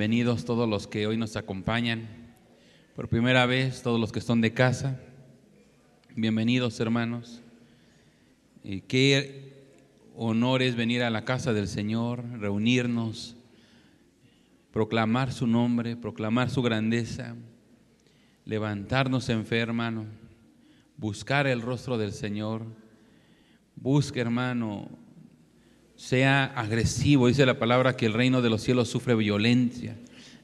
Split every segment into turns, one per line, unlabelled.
Bienvenidos todos los que hoy nos acompañan. Por primera vez, todos los que están de casa. Bienvenidos, hermanos. Eh, qué honor es venir a la casa del Señor, reunirnos, proclamar su nombre, proclamar su grandeza, levantarnos en fe, hermano, buscar el rostro del Señor. Busque, hermano, sea agresivo. Dice la palabra que el reino de los cielos sufre violencia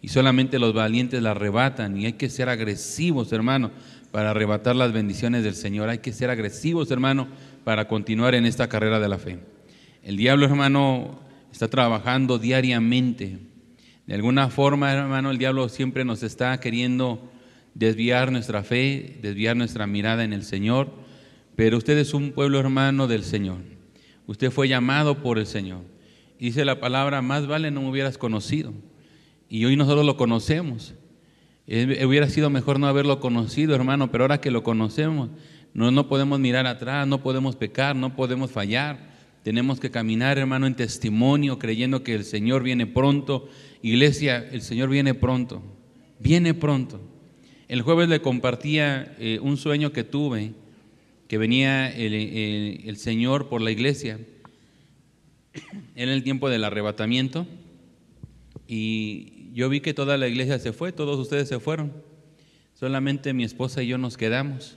y solamente los valientes la arrebatan. Y hay que ser agresivos, hermano, para arrebatar las bendiciones del Señor. Hay que ser agresivos, hermano, para continuar en esta carrera de la fe. El diablo, hermano, está trabajando diariamente. De alguna forma, hermano, el diablo siempre nos está queriendo desviar nuestra fe, desviar nuestra mirada en el Señor. Pero usted es un pueblo hermano del Señor. Usted fue llamado por el Señor. Dice la palabra, más vale no me hubieras conocido. Y hoy nosotros lo conocemos. hubiera sido mejor no haberlo conocido, hermano, pero ahora que lo conocemos, no, no podemos mirar atrás, no podemos pecar, no podemos fallar. Tenemos que caminar, hermano, en testimonio, creyendo que el Señor viene pronto. Iglesia, el Señor viene pronto, viene pronto. El jueves le compartía eh, un sueño que tuve que venía el, Señor por la iglesia. en el tiempo del arrebatamiento y yo vi que toda la iglesia se fue, todos ustedes se fueron. Solamente mi esposa y yo nos quedamos.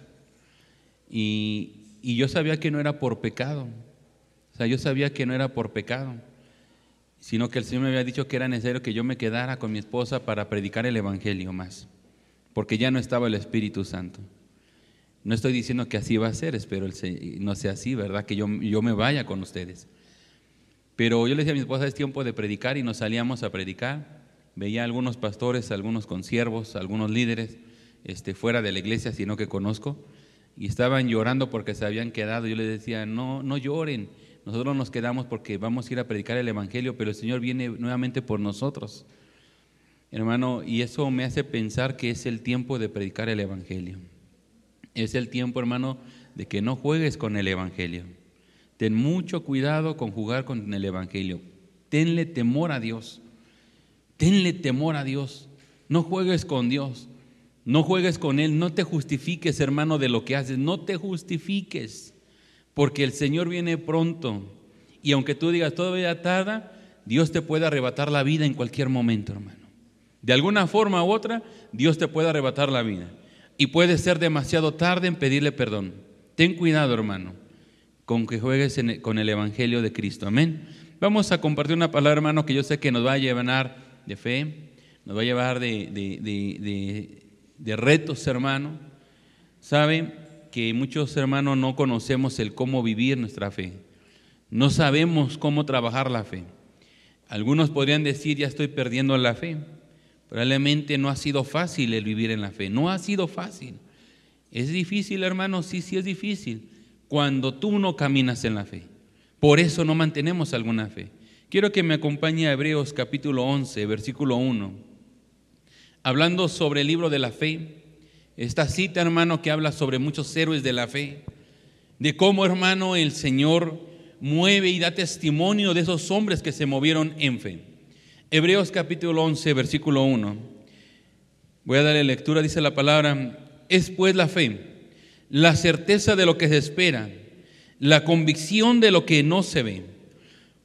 Y, y yo sabía que no era por pecado. O sea, yo sabía que no era por pecado, sino que el Señor me había dicho que era necesario que yo me quedara con mi esposa para predicar el Evangelio más, porque ya no estaba el Espíritu Santo. No estoy diciendo que así va a ser, espero no sea así, ¿verdad? Que yo, yo me vaya con ustedes. Pero yo le decía a mi esposa, es tiempo de predicar y nos salíamos a predicar. Veía algunos pastores, algunos consiervos, algunos líderes este, fuera de la iglesia, sino que conozco, y estaban llorando porque se habían quedado. Yo les decía, no, no lloren, nosotros nos quedamos porque vamos a ir a predicar el Evangelio, pero el Señor viene nuevamente por nosotros. Hermano, y eso me hace pensar que es el tiempo de predicar el Evangelio. Es el tiempo, hermano, de que no juegues con el Evangelio. Ten mucho cuidado con jugar con el Evangelio. Tenle temor a Dios. Tenle temor a Dios. No juegues con Dios. No juegues con Él. No te justifiques, hermano, de lo que haces. No te justifiques. Porque el Señor viene pronto. Y aunque tú digas todavía tarda, Dios te puede arrebatar la vida en cualquier momento, hermano. De alguna forma u otra, Dios te puede arrebatar la vida y puede ser demasiado tarde en pedirle perdón. Ten cuidado, hermano, con que juegues con el Evangelio de Cristo. Amén. Vamos a compartir una palabra, hermano, que yo sé que nos va a llevar de fe, nos va a llevar de, de retos, hermano. Sabe que muchos hermanos no conocemos el cómo vivir nuestra fe. No sabemos cómo trabajar la fe. Algunos podrían decir, ya estoy perdiendo la fe. Probablemente no ha sido fácil el vivir en la fe, no ha sido fácil. ¿Es difícil, hermano? Sí, sí es difícil. Cuando tú no caminas en la fe. Por eso no mantenemos alguna fe. Quiero que me acompañe a Hebreos capítulo 11, versículo 1. Hablando sobre el libro de la fe. Esta cita, hermano, que habla sobre muchos héroes de la fe. De cómo, hermano, el Señor mueve y da testimonio de esos hombres que se movieron en fe. Hebreos capítulo 11, versículo 1. Voy a darle lectura, dice la palabra, es pues la fe, la certeza de lo que se espera, la convicción de lo que no se ve,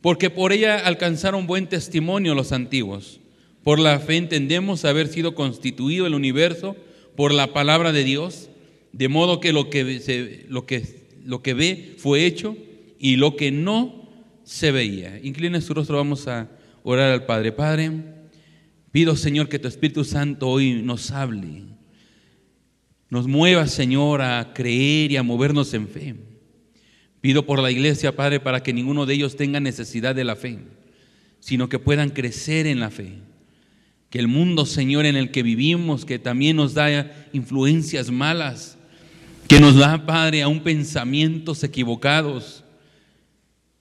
porque por ella alcanzaron buen testimonio los antiguos. Por la fe entendemos haber sido constituido el universo por la palabra de Dios, de modo que lo que, lo que, lo que ve fue hecho y lo que no se veía. Inclina su rostro, vamos a orar al Padre. Padre, pido Señor que tu Espíritu Santo hoy nos hable, nos mueva Señor a creer y a movernos en fe. Pido por la iglesia, Padre, para que ninguno de ellos tenga necesidad de la fe, sino que puedan crecer en la fe. Que el mundo, Señor, en el que vivimos, que también nos da influencias malas, que nos da, Padre, a un pensamientos equivocados,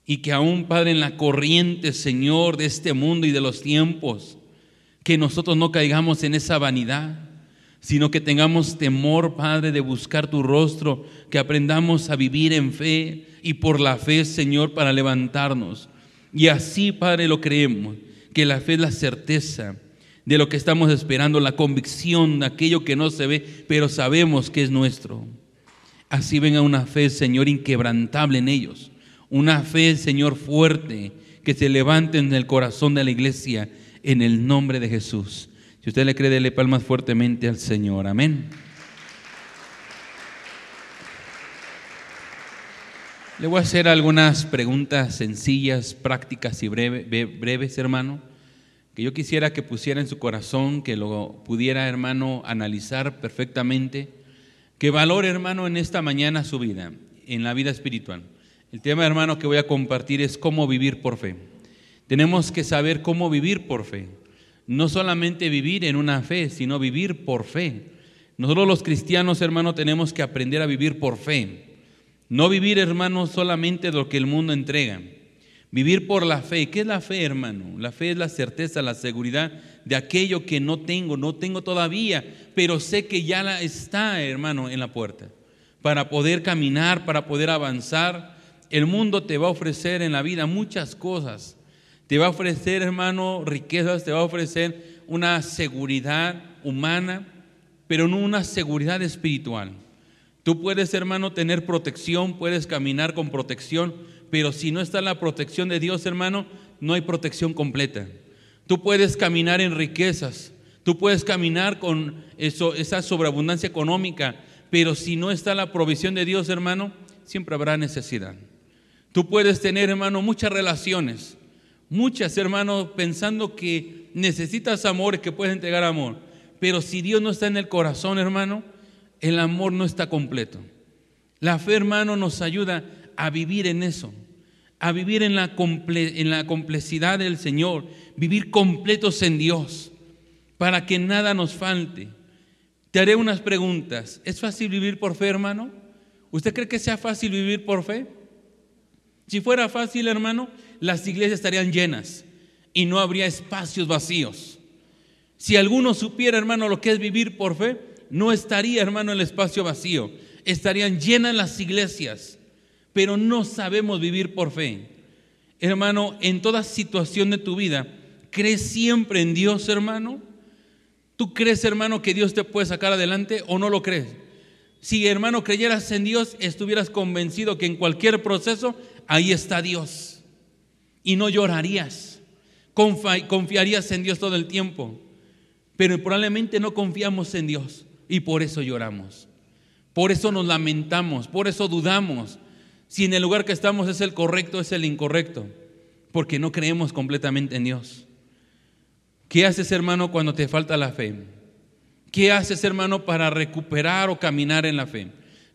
y que aún, Padre, en la corriente, Señor, de este mundo y de los tiempos, que nosotros no caigamos en esa vanidad, sino que tengamos temor, Padre, de buscar tu rostro, que aprendamos a vivir en fe y por la fe, Señor, para levantarnos. Y así, Padre, lo creemos, que la fe es la certeza, de lo que estamos esperando, la convicción de aquello que no se ve, pero sabemos que es nuestro. Así venga una fe, Señor, inquebrantable en ellos. Una fe, Señor, fuerte, que se levante en el corazón de la iglesia en el nombre de Jesús. Si usted le cree, dele palmas fuertemente al Señor. Amén. Le voy a hacer algunas preguntas sencillas, prácticas y breves, hermano, que yo quisiera que pusiera en su corazón, que lo pudiera, hermano, analizar perfectamente, que valore, hermano, en esta mañana su vida, en la vida espiritual. El tema, hermano, que voy a compartir es cómo vivir por fe. Tenemos que saber cómo vivir por fe. No solamente vivir en una fe, sino vivir por fe. Nosotros los cristianos, hermano, tenemos que aprender a vivir por fe. No vivir, hermano, solamente lo que el mundo entrega. Vivir por la fe. ¿Qué es la fe, hermano? La fe es la certeza, la seguridad de aquello que no tengo, no tengo todavía, pero sé que ya está, hermano, en la puerta. Para poder caminar, para poder avanzar. El mundo te va a ofrecer en la vida muchas cosas. Te va a ofrecer, hermano, riquezas, te va a ofrecer una seguridad humana, pero no una seguridad espiritual. Tú puedes, hermano, tener protección, puedes caminar con protección, pero si no está la protección de Dios, hermano, no hay protección completa. Tú puedes caminar en riquezas, tú puedes caminar con esa sobreabundancia económica, pero si no está la provisión de Dios, hermano, siempre habrá necesidad. Tú puedes tener, hermano, muchas relaciones, muchas, hermano, pensando que necesitas amor que puedes entregar amor, pero si Dios no está en el corazón, hermano, el amor no está completo. La fe, hermano, nos ayuda a vivir en eso, a vivir en la, en la complejidad del Señor, vivir completos en Dios, para que nada nos falte. Te haré unas preguntas. ¿Es fácil vivir por fe, hermano? ¿Usted cree que sea fácil vivir por fe? Si fuera fácil, hermano, las iglesias estarían llenas y no habría espacios vacíos. Si alguno supiera, hermano, lo que es vivir por fe, no estaría, hermano, el espacio vacío. Estarían llenas las iglesias, pero no sabemos vivir por fe. Hermano, en toda situación de tu vida, ¿crees siempre en Dios, hermano? ¿Tú crees, hermano, que Dios te puede sacar adelante o no lo crees? Si, hermano, creyeras en Dios, estuvieras convencido que en cualquier proceso, ahí está Dios. Y no llorarías. Confiarías en Dios todo el tiempo. Pero probablemente no confiamos en Dios. Y por eso lloramos. Por eso nos lamentamos, por eso dudamos si en el lugar que estamos es el correcto, es el incorrecto, porque no creemos completamente en Dios. ¿Qué haces, hermano, cuando te falta la fe? ¿Qué haces, hermano, para recuperar o caminar en la fe?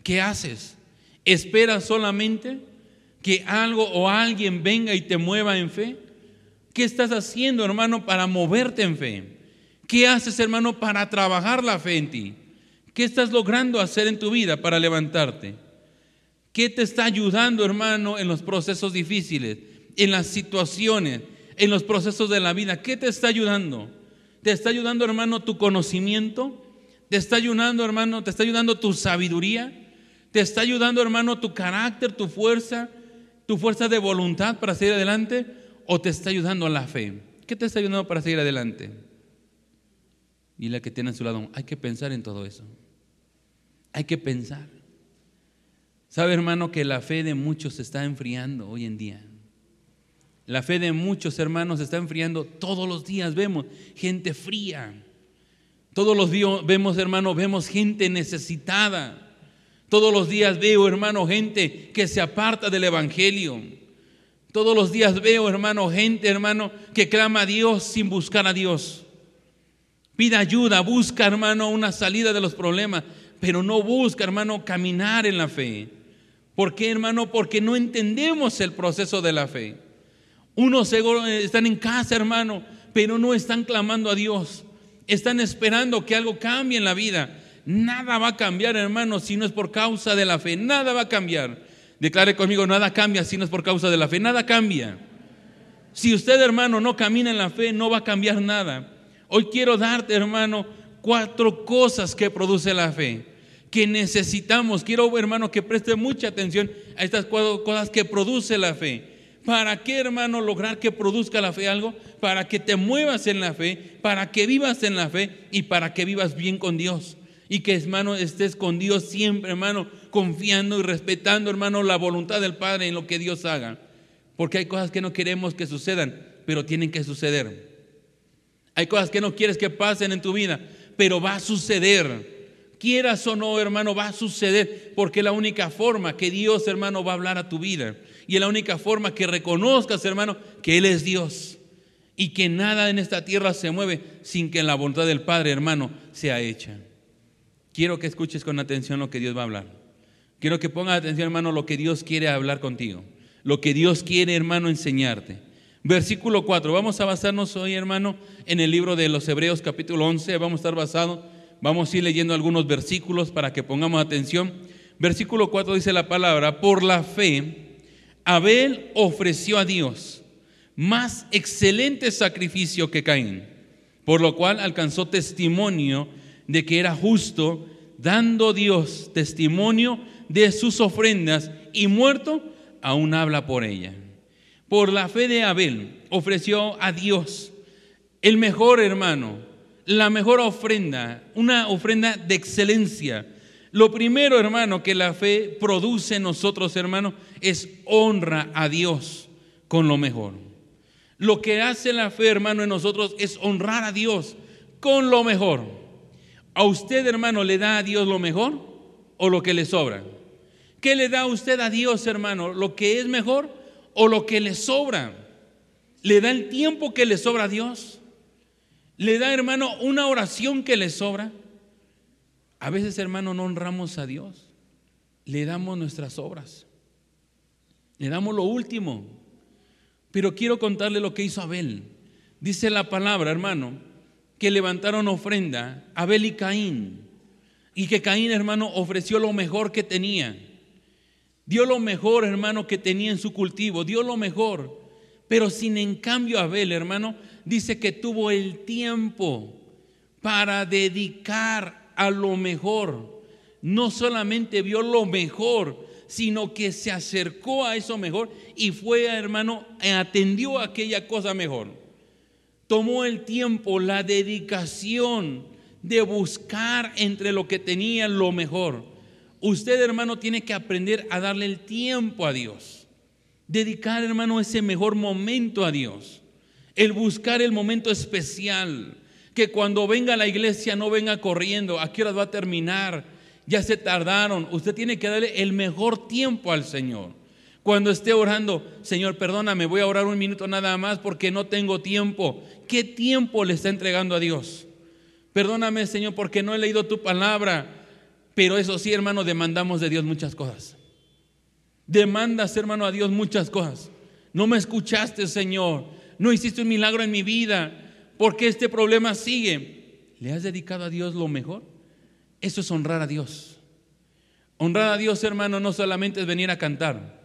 ¿Qué haces? ¿Esperas solamente que algo o alguien venga y te mueva en fe? ¿Qué estás haciendo, hermano, para moverte en fe? ¿Qué haces, hermano, para trabajar la fe en ti? ¿Qué estás logrando hacer en tu vida para levantarte? ¿Qué te está ayudando, hermano, en los procesos difíciles, en las situaciones, en los procesos de la vida? ¿Qué te está ayudando? ¿Te está ayudando, hermano, tu conocimiento? ¿Te está ayudando, hermano? ¿Te está ayudando tu sabiduría? ¿Te está ayudando, hermano, tu carácter, tu fuerza, tu fuerza de voluntad para seguir adelante? ¿O te está ayudando la fe? ¿Qué te está ayudando para seguir adelante? y la que tiene a su lado, hay que pensar en todo eso. Hay que pensar. ¿Sabe, hermano, que la fe de muchos se está enfriando hoy en día? La fe de muchos hermanos está enfriando todos los días. Vemos gente fría. Todos los días vemos, hermano, vemos gente necesitada. Todos los días veo, hermano, gente que se aparta del Evangelio. Todos los días veo, hermano, gente, hermano, que clama a Dios sin buscar a Dios. Pida ayuda, busca, hermano, una salida de los problemas, pero no busca, hermano, caminar en la fe. ¿Por qué, hermano? Porque no entendemos el proceso de la fe. Unos están en casa, hermano, pero no están clamando a Dios. Están esperando que algo cambie en la vida. Nada va a cambiar, hermano, si no es por causa de la fe. Nada va a cambiar. Declare conmigo, nada cambia si no es por causa de la fe. Nada cambia. Si usted, hermano, no camina en la fe, no va a cambiar nada. Hoy quiero darte, hermano, cuatro cosas que produce la fe, que necesitamos. Quiero, hermano, que preste mucha atención a estas cuatro cosas que produce la fe. ¿Para qué, hermano, lograr que produzca la fe algo? Para que te muevas en la fe, para que vivas en la fe y para que vivas bien con Dios. Y que, hermano, estés con Dios siempre, hermano, confiando y respetando, hermano, la voluntad del Padre en lo que Dios haga. Porque hay cosas que no queremos que sucedan, pero tienen que suceder. Hay cosas que no quieres que pasen en tu vida, pero va a suceder. Quieras o no, hermano, va a suceder, porque la única forma que Dios, hermano, va a hablar a tu vida. Y es la única forma que reconozcas, hermano, que Él es Dios. Y que nada en esta tierra se mueve sin que la voluntad del Padre, hermano, sea hecha. Quiero que escuches con atención lo que Dios va a hablar. Quiero que pongas atención, hermano, lo que Dios quiere hablar contigo. Lo que Dios quiere, hermano, enseñarte. Versículo 4. Vamos a basarnos hoy, hermano, en el libro de los Hebreos capítulo 11. Vamos a estar basados. Vamos a ir leyendo algunos versículos para que pongamos atención. Versículo 4 dice la palabra, por la fe, Abel ofreció a Dios más excelente sacrificio que Caín, por lo cual alcanzó testimonio de que era justo, dando Dios testimonio de sus ofrendas y muerto, aún habla por ella. Por la fe de Abel ofreció a Dios el mejor hermano, la mejor ofrenda, una ofrenda de excelencia. Lo primero, hermano, que la fe produce en nosotros, hermano, es honra a Dios con lo mejor. Lo que hace la fe, hermano, en nosotros es honrar a Dios con lo mejor. ¿A usted, hermano, le da a Dios lo mejor o lo que le sobra? ¿Qué le da a usted a Dios, hermano? ¿Lo que es mejor o lo que le sobra? ¿Le da el tiempo que le sobra a Dios? ¿Le da, hermano, una oración que le sobra? A veces, hermano, no honramos a Dios. Le damos nuestras obras. Le damos lo último. Pero quiero contarle lo que hizo Abel. Dice la palabra, hermano, que levantaron ofrenda, Abel y Caín. Y que Caín, hermano, ofreció lo mejor que tenía. Dio lo mejor, hermano, que tenía en su cultivo. Dio lo mejor. Pero sin en cambio Abel, hermano, dice que tuvo el tiempo para dedicar a lo mejor. No solamente vio lo mejor, sino que se acercó a eso mejor y fue, hermano, atendió a aquella cosa mejor. Tomó el tiempo, la dedicación de buscar entre lo que tenía lo mejor. Usted, hermano, tiene que aprender a darle el tiempo a Dios. Dedicar, hermano, ese mejor momento a Dios el buscar el momento especial, que cuando venga a la iglesia no venga corriendo, a qué hora va a terminar, ya se tardaron, usted tiene que darle el mejor tiempo al Señor. Cuando esté orando, Señor, perdóname, voy a orar un minuto nada más porque no tengo tiempo. ¿Qué tiempo le está entregando a Dios? Perdóname, Señor, porque no he leído tu palabra. Pero eso sí, hermano, demandamos de Dios muchas cosas. Demandas, hermano, a Dios muchas cosas. No me escuchaste, Señor no hiciste un milagro en mi vida, porque este problema sigue. ¿Le has dedicado a Dios lo mejor? Eso es honrar a Dios. Honrar a Dios, hermano, no solamente es venir a cantar.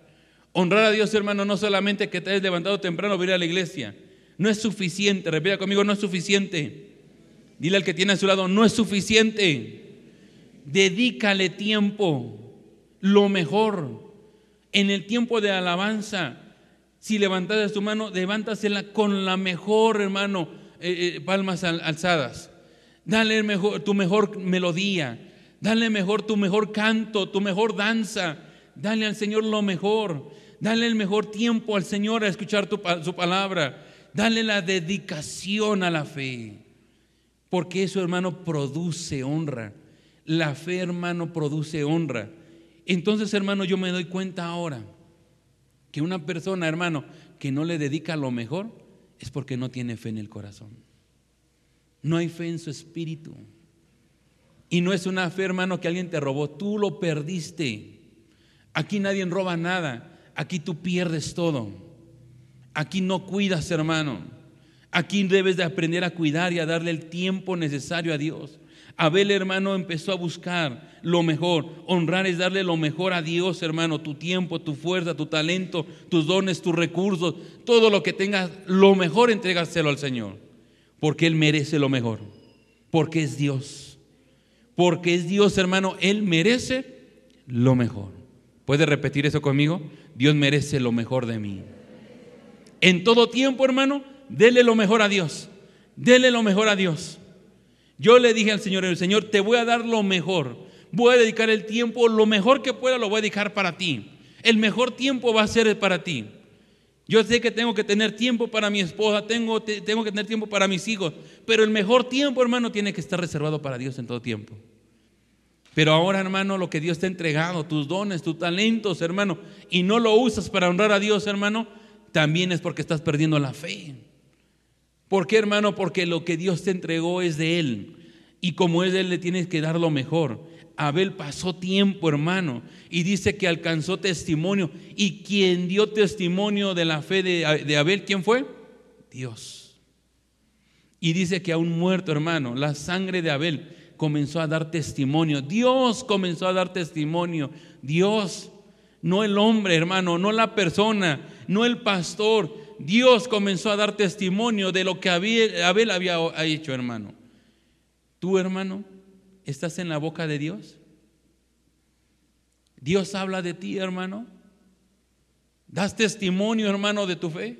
Honrar a Dios, hermano, no solamente que te hayas levantado temprano a ir a la iglesia. No es suficiente, repita conmigo, no es suficiente. Dile al que tiene a su lado, no es suficiente. Dedícale tiempo, lo mejor. En el tiempo de alabanza, si levantas tu mano, levántasela con la mejor, hermano, eh, eh, palmas alzadas. Dale mejor, tu mejor melodía. Dale mejor tu mejor canto, tu mejor danza. Dale al Señor lo mejor. Dale el mejor tiempo al Señor a escuchar su palabra. Dale la dedicación a la fe. Porque eso, hermano, produce honra. La fe, hermano, produce honra. Entonces, hermano, yo me doy cuenta ahora que una persona, hermano, que no le dedica lo mejor, es porque no tiene fe en el corazón. No hay fe en su espíritu. Y no es una fe, hermano, que alguien te robó, tú lo perdiste. Aquí nadie roba nada, aquí tú pierdes todo. Aquí no cuidas, hermano. Aquí debes de aprender a cuidar y a darle el tiempo necesario a Dios. Abel, hermano, empezó a buscar lo mejor. Honrar es darle lo mejor a Dios, hermano. Tu tiempo, tu fuerza, tu talento, tus dones, tus recursos, todo lo que tengas, lo mejor entregárselo al Señor. Porque Él merece lo mejor. Porque es Dios. Porque es Dios, hermano. Él merece lo mejor. ¿Puede repetir eso conmigo? Dios merece lo mejor de mí. En todo tiempo, hermano, dele lo mejor a Dios. Dele lo mejor a Dios. Yo le dije al Señor, el Señor, te voy a dar lo mejor. Voy a dedicar el tiempo, lo mejor que pueda lo voy a dedicar para ti. El mejor tiempo va a ser para ti. Yo sé que tengo que tener tiempo para mi esposa, tengo, tengo que tener tiempo para mis hijos, pero el mejor tiempo, hermano, tiene que estar reservado para Dios en todo tiempo. Pero ahora, hermano, lo que Dios te ha entregado, tus dones, tus talentos, hermano, y no lo usas para honrar a Dios, hermano, también es porque estás perdiendo la fe. ¿Por qué, hermano? Porque lo que Dios te entregó es de Él. Y como es de Él, le tienes que dar lo mejor. Abel pasó tiempo, hermano, y dice que alcanzó testimonio. Y quien dio testimonio de la fe de, Abel, ¿quién fue? Dios. Y dice que a un muerto, hermano, la sangre de Abel comenzó a dar testimonio. Dios comenzó a dar testimonio. Dios, no el hombre, hermano, no la persona, no el pastor. Dios comenzó a dar testimonio de lo que Abel había hecho, hermano. Tú, hermano, ¿Estás en la boca de Dios? ¿Dios habla de ti, hermano? ¿Das testimonio, hermano, de tu fe?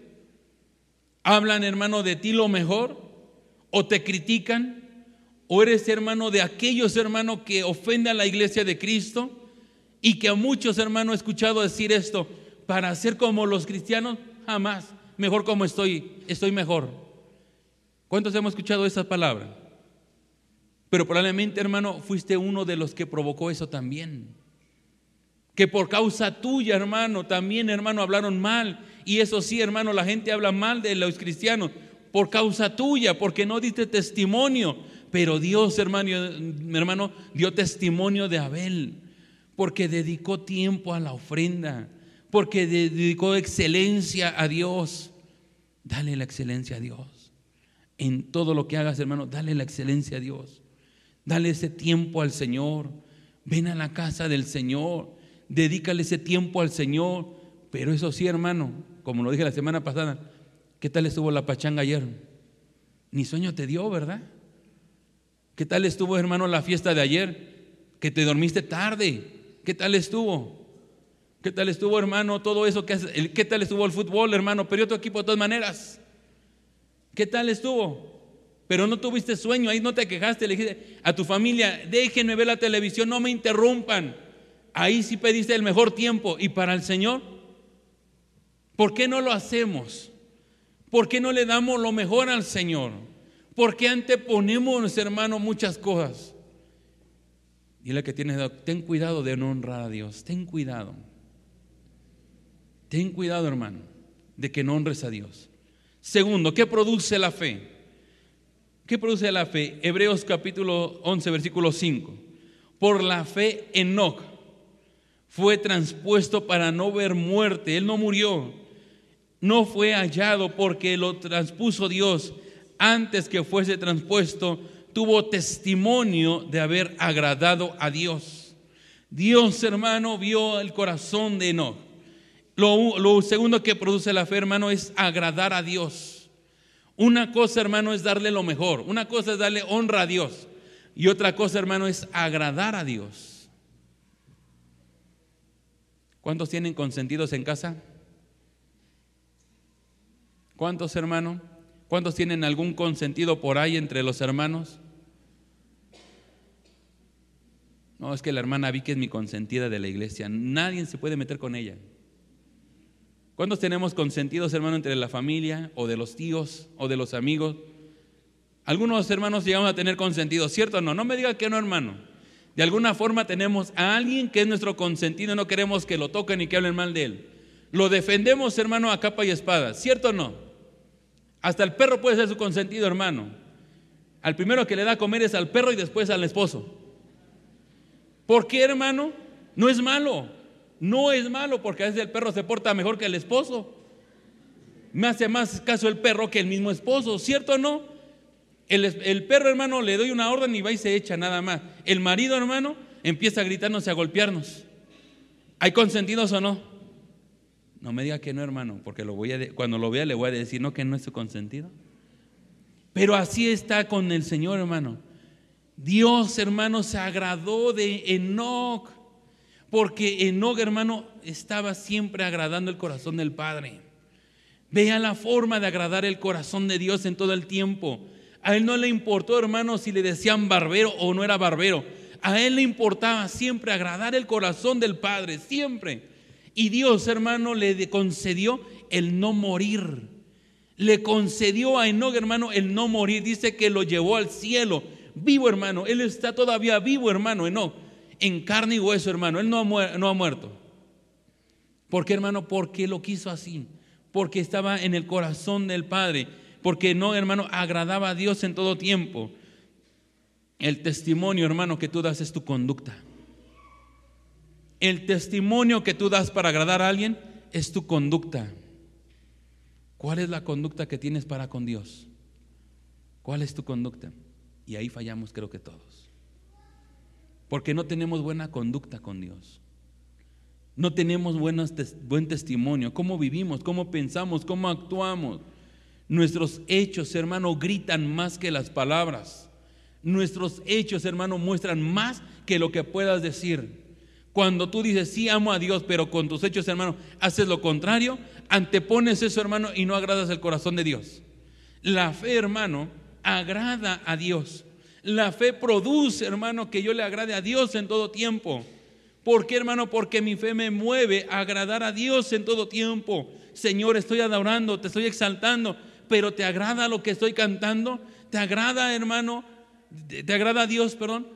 ¿Hablan, hermano, de ti lo mejor? ¿O te critican? ¿O eres, hermano, de aquellos, hermanos, que ofenden a la iglesia de Cristo? Y que a muchos, hermanos, he escuchado decir esto, para ser como los cristianos, jamás. Mejor como estoy, estoy mejor. ¿Cuántos hemos escuchado esa palabra? Pero probablemente, hermano, fuiste uno de los que provocó eso también. Que por causa tuya, hermano, también, hermano, hablaron mal. Y eso sí, hermano, la gente habla mal de los cristianos por causa tuya, porque no diste testimonio. Pero Dios, hermano, hermano, dio testimonio de Abel, porque dedicó tiempo a la ofrenda, porque dedicó excelencia a Dios. Dale la excelencia a Dios. En todo lo que hagas, hermano, dale la excelencia a Dios. Dale ese tiempo al Señor. Ven a la casa del Señor. Dedícale ese tiempo al Señor. Pero eso sí, hermano, como lo dije la semana pasada, ¿qué tal estuvo la pachanga ayer? Ni sueño te dio, ¿verdad? ¿Qué tal estuvo, hermano, la fiesta de ayer? Que te dormiste tarde. ¿Qué tal estuvo? ¿Qué tal estuvo, hermano, todo eso que hace? ¿Qué tal estuvo el fútbol, hermano? Pero otro equipo de todas maneras. ¿Qué tal estuvo? pero no tuviste sueño, ahí no te quejaste, le dijiste a tu familia, déjenme ver la televisión, no me interrumpan. Ahí sí pediste el mejor tiempo. ¿Y para el Señor? ¿Por qué no lo hacemos? ¿Por qué no le damos lo mejor al Señor? ¿Por qué anteponemos, hermano, muchas cosas? Dile que tienes, ten cuidado de no honrar a Dios, ten cuidado. Ten cuidado, hermano, de que no honres a Dios. Segundo, ¿qué produce la fe? ¿Qué produce la fe? Hebreos capítulo 11, versículo 5. Por la fe Enoch fue transpuesto para no ver muerte. Él no murió. No fue hallado porque lo transpuso Dios. Antes que fuese transpuesto, tuvo testimonio de haber agradado a Dios. Dios, hermano, vio el corazón de Enoch. Lo, segundo que produce la fe, hermano, es agradar a Dios. Una cosa, hermano, es darle lo mejor. Una cosa es darle honra a Dios. Y otra cosa, hermano, es agradar a Dios. ¿Cuántos tienen consentidos en casa? ¿Cuántos, hermano? ¿Cuántos tienen algún consentido por ahí entre los hermanos? No, es que la hermana Vicky es mi consentida de la iglesia. Nadie se puede meter con ella. ¿Cuántos tenemos consentidos, hermano, entre la familia o de los tíos o de los amigos? Algunos hermanos llegamos a tener consentidos, ¿cierto o no? No me diga que no, hermano. De alguna forma tenemos a alguien que es nuestro consentido, no queremos que lo toquen ni que hablen mal de él. Lo defendemos, hermano, a capa y espada, ¿cierto o no? Hasta el perro puede ser su consentido, hermano. Al primero que le da a comer es al perro y después al esposo. ¿Por qué, hermano? No es malo. No es malo porque a veces el perro se porta mejor que el esposo. Me hace más caso el perro que el mismo esposo, ¿cierto o no? El, perro, hermano, le doy una orden y va y se echa nada más. El marido, hermano, empieza a gritarnos y a golpearnos. ¿Hay consentidos o no? No me diga que no, hermano, porque cuando lo vea le voy a decir, no, que no es su consentido. Pero así está con el Señor, hermano. Dios, hermano, se agradó de Enoch. Porque Enoch, hermano, estaba siempre agradando el corazón del Padre. Vea la forma de agradar el corazón de Dios en todo el tiempo. A él no le importó, hermano, si le decían barbero o no era barbero. A él le importaba siempre agradar el corazón del Padre, siempre. Y Dios, hermano, le concedió el no morir. Le concedió a Enoch, hermano, el no morir. Dice que lo llevó al cielo. Vivo, hermano. Él está todavía vivo, hermano, Enoch. En carne y hueso, hermano. Él no ha, muerto. ¿Por qué, hermano? Porque lo quiso así. Porque estaba en el corazón del Padre. Porque no, hermano, agradaba a Dios en todo tiempo. El testimonio, hermano, que tú das es tu conducta. El testimonio que tú das para agradar a alguien es tu conducta. ¿Cuál es la conducta que tienes para con Dios? ¿Cuál es tu conducta? Y ahí fallamos creo que todos. Porque no tenemos buena conducta con Dios. No tenemos buen testimonio. ¿Cómo vivimos? ¿Cómo pensamos? ¿Cómo actuamos? Nuestros hechos, hermano, gritan más que las palabras. Nuestros hechos, hermano, muestran más que lo que puedas decir. Cuando tú dices, sí, amo a Dios, pero con tus hechos, hermano, haces lo contrario, antepones eso, hermano, y no agradas el corazón de Dios. La fe, hermano, agrada a Dios. La fe produce, hermano, que yo le agrade a Dios en todo tiempo. ¿Por qué, hermano? Porque mi fe me mueve a agradar a Dios en todo tiempo. Señor, estoy adorando, te estoy exaltando, pero ¿te agrada lo que estoy cantando? ¿Te agrada, hermano? ¿Te agrada a Dios, perdón?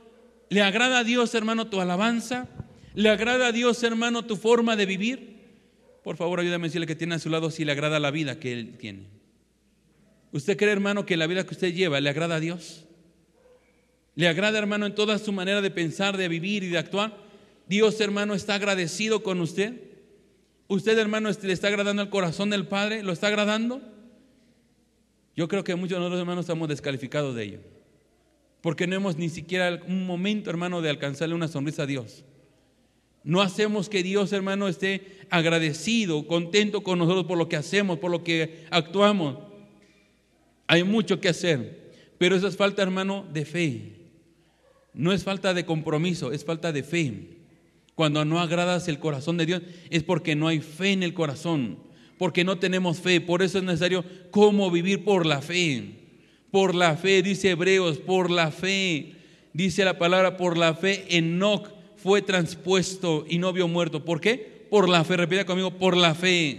¿Le agrada a Dios, hermano, tu alabanza? ¿Le agrada a Dios, hermano, tu forma de vivir? Por favor, ayúdame a decirle que tiene a su lado si le agrada la vida que él tiene. ¿Usted cree, hermano, que la vida que usted lleva le agrada a Dios? ¿Le agrada, hermano, en toda su manera de pensar, de vivir y de actuar? Dios, hermano, está agradecido con usted. ¿Usted, hermano, le está agradando el corazón del Padre? ¿Lo está agradando? Yo creo que muchos de nosotros, hermanos, estamos descalificados de ello. Porque no hemos ni siquiera un momento, hermano, de alcanzarle una sonrisa a Dios. No hacemos que Dios, hermano, esté agradecido, contento con nosotros por lo que hacemos, por lo que actuamos. Hay mucho que hacer, pero eso es falta, hermano, de fe. No es falta de compromiso, es falta de fe. Cuando no agradas el corazón de Dios es porque no hay fe en el corazón, porque no tenemos fe. Por eso es necesario cómo vivir por la fe. Por la fe, dice Hebreos, por la fe. Dice la palabra por la fe. Enoch fue transpuesto y no vio muerto. ¿Por qué? Por la fe, repita conmigo, por la fe.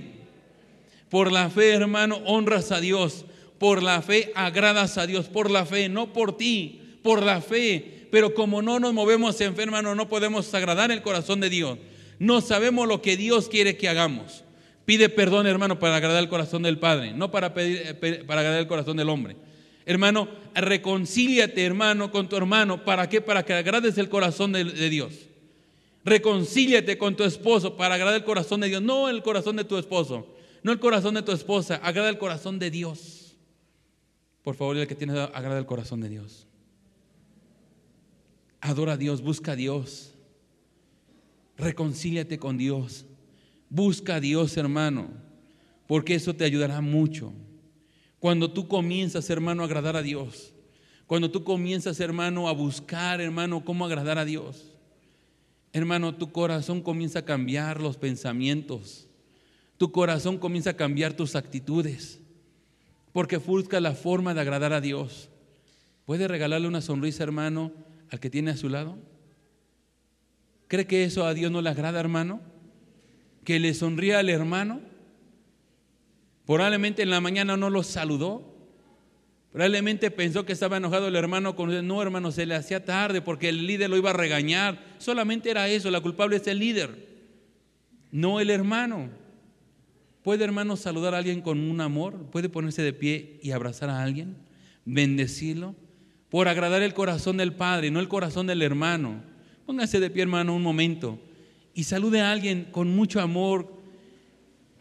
Por la fe, hermano, honras a Dios. Por la fe agradas a Dios. Por la fe, no por ti, por la fe. Pero como no nos movemos en hermano, no podemos agradar el corazón de Dios. No sabemos lo que Dios quiere que hagamos. Pide perdón, hermano, para agradar el corazón del Padre, no para, pedir, eh, para agradar el corazón del hombre. Hermano, reconcíliate, hermano, con tu hermano. ¿Para qué? Para que agrades el corazón de, Dios. Reconcíliate con tu esposo para agradar el corazón de Dios, no el corazón de tu esposo, no el corazón de tu esposa, agrada el corazón de Dios. Por favor, el que tiene agrada el corazón de Dios. Adora a Dios, busca a Dios. Reconcíliate con Dios. Busca a Dios, hermano, porque eso te ayudará mucho. Cuando tú comienzas, hermano, a agradar a Dios, cuando tú comienzas, hermano, a buscar, hermano, cómo agradar a Dios, Hermano, tu corazón comienza a cambiar los pensamientos. Tu corazón comienza a cambiar tus actitudes. Porque busca la forma de agradar a Dios. ¿Puede regalarle una sonrisa, hermano, al que tiene a su lado? ¿Cree que eso a Dios no le agrada, hermano? ¿Que le sonría al hermano? Probablemente en la mañana no lo saludó. Probablemente pensó que estaba enojado el hermano con él. No, hermano, se le hacía tarde porque el líder lo iba a regañar. Solamente era eso, la culpable es el líder, no el hermano. ¿Puede, hermano, saludar a alguien con un amor? ¿Puede ponerse de pie y abrazar a alguien? ¿Bendecirlo? Por agradar el corazón del Padre, no el corazón del hermano. Póngase de pie, hermano, un momento y salude a alguien con mucho amor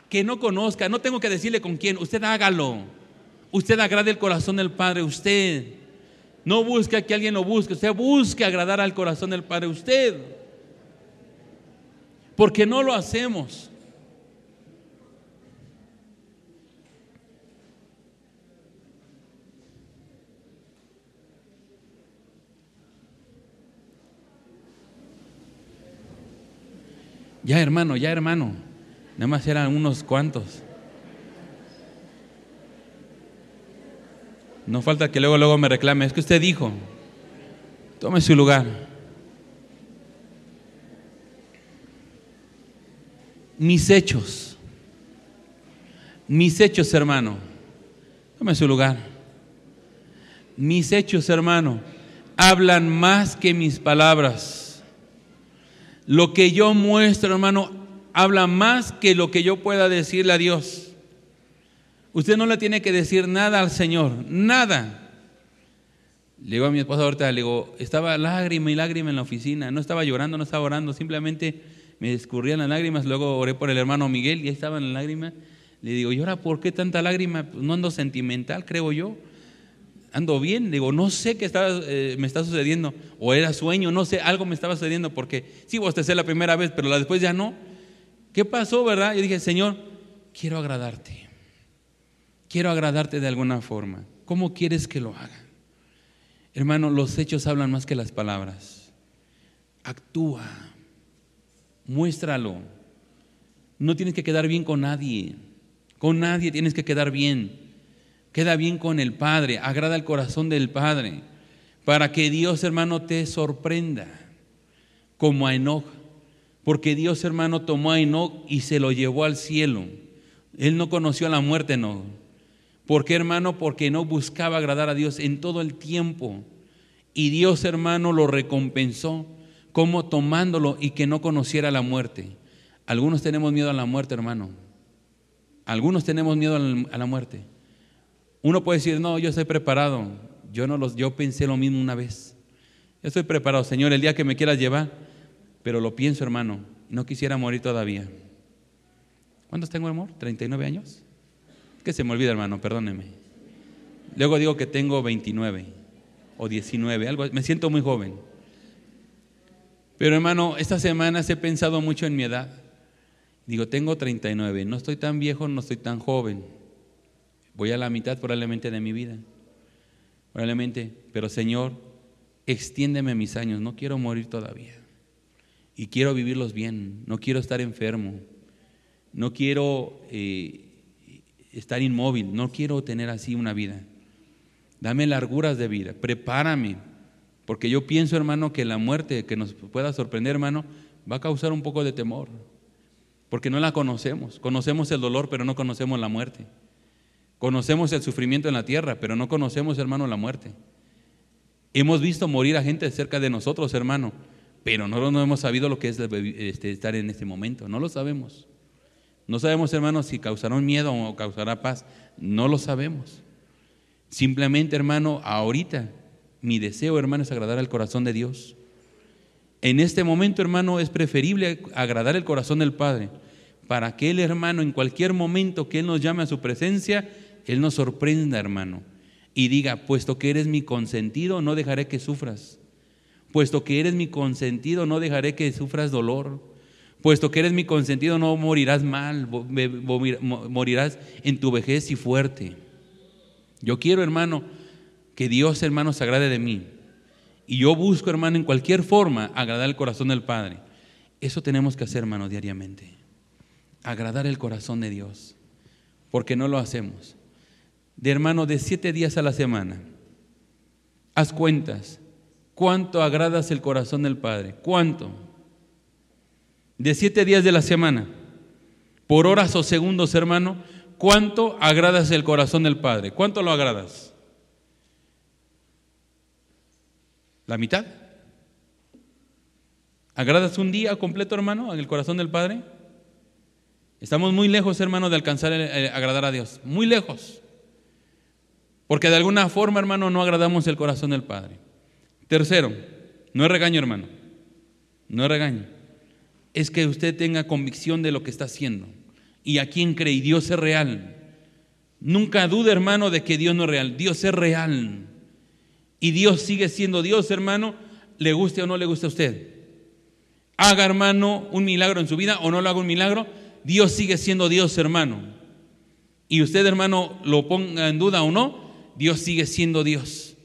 que no conozca. No tengo que decirle con quién, usted hágalo. Usted agrade el corazón del Padre, usted. No busque que alguien lo busque, usted busque agradar al corazón del Padre, usted. Porque no lo hacemos. Ya hermano, ya hermano. Nada más eran unos cuantos. No falta que luego, luego me reclame. Es que usted dijo. Tome su lugar. Mis hechos. Mis hechos, hermano. Tome su lugar. Mis hechos, hermano, hablan más que mis palabras. Lo que yo muestro, hermano, habla más que lo que yo pueda decirle a Dios. Usted no le tiene que decir nada al Señor, nada. Le digo a mi esposa ahorita, le digo, estaba lágrima y lágrima en la oficina, no estaba llorando, no estaba orando, simplemente me escurrían las lágrimas, luego oré por el hermano Miguel y ahí estaban las lágrimas. Le digo, ¿y ahora por qué tanta lágrima? Pues no ando sentimental, creo yo. Ando bien, digo, no sé qué eh, me está sucediendo, o era sueño, no sé, algo me estaba sucediendo, porque sí bostecé la primera vez, pero la después ya no. ¿Qué pasó, verdad? Yo dije, Señor, quiero agradarte. Quiero agradarte de alguna forma. ¿Cómo quieres que lo haga? Hermano, los hechos hablan más que las palabras. Actúa. Muéstralo. No tienes que quedar bien con nadie. Con nadie tienes que quedar bien. Queda bien con el Padre. Agrada el corazón del Padre. Para que Dios, hermano, te sorprenda. Como a Enoch porque Dios, hermano, tomó a Enoch y se lo llevó al cielo. Él no conoció la muerte, no. ¿Por qué, hermano? Porque no buscaba agradar a Dios en todo el tiempo. Y Dios, hermano, lo recompensó como tomándolo y que no conociera la muerte. Algunos tenemos miedo a la muerte, hermano. Algunos tenemos miedo a la muerte. Uno puede decir, no, yo estoy preparado. Yo, no los, yo pensé lo mismo una vez. Yo estoy preparado, Señor, el día que me quieras llevar, pero lo pienso, hermano, no quisiera morir todavía. ¿Cuántos tengo, amor? ¿39 años? Que se me olvida, hermano, perdóneme. Luego digo que tengo 29 o 19, algo, me siento muy joven. Pero hermano, estas semanas he pensado mucho en mi edad. Digo, tengo 39, no estoy tan viejo, no estoy tan joven. Voy a la mitad probablemente de mi vida. Probablemente, pero Señor, extiéndeme mis años, no quiero morir todavía y quiero vivirlos bien, no quiero estar enfermo, no quiero eh, estar inmóvil, no quiero tener así una vida. Dame larguras de vida, prepárame, porque yo pienso, hermano, que la muerte que nos pueda sorprender, hermano, va a causar un poco de temor, porque no la conocemos. Conocemos el dolor, pero no conocemos la muerte. Conocemos el sufrimiento en la tierra, pero no conocemos, hermano, la muerte. Hemos visto morir a gente cerca de nosotros, hermano, pero no hemos sabido lo que es este, estar en este momento, no lo sabemos. No sabemos, hermanos, si causará miedo o causará paz, no lo sabemos. Simplemente, hermano, ahorita mi deseo, hermano, es agradar al corazón de Dios. En este momento, hermano, es preferible agradar el corazón del Padre para que el hermano, en cualquier momento que Él nos llame a su presencia, Él nos sorprenda, hermano, y diga, puesto que eres mi consentido, no dejaré que sufras. Puesto que eres mi consentido, no dejaré que sufras dolor. Puesto que eres mi consentido, no morirás mal, morirás en tu vejez y fuerte. Yo quiero, hermano, que Dios, hermano, se agrade de mí. Y yo busco, hermano, en cualquier forma, agradar el corazón del Padre. Eso tenemos que hacer, hermano, diariamente. Agradar el corazón de Dios. Porque no lo hacemos. De hermano, de siete días a la semana. Haz cuentas ¿Cuánto agradas el corazón del Padre? ¿Cuánto? De siete días de la semana, por horas o segundos, hermano, ¿cuánto agradas el corazón del Padre? ¿Cuánto lo agradas? ¿La mitad? ¿Agradas un día completo, hermano, en el corazón del Padre? Estamos muy lejos, hermano, de alcanzar el, agradar a Dios. Muy lejos. Porque de alguna forma, hermano, no agradamos el corazón del Padre. Tercero, no es regaño, hermano. No es regaño. Es que usted tenga convicción de lo que está haciendo. Y a quien cree, Dios es real. Nunca dude, hermano, de que Dios no es real. Dios es real. Y Dios sigue siendo Dios, hermano, le guste o no le guste a usted. Haga, hermano, un milagro en su vida o no lo haga un milagro, Dios sigue siendo Dios, hermano. Y usted, hermano, lo ponga en duda o no, Dios sigue siendo Dios.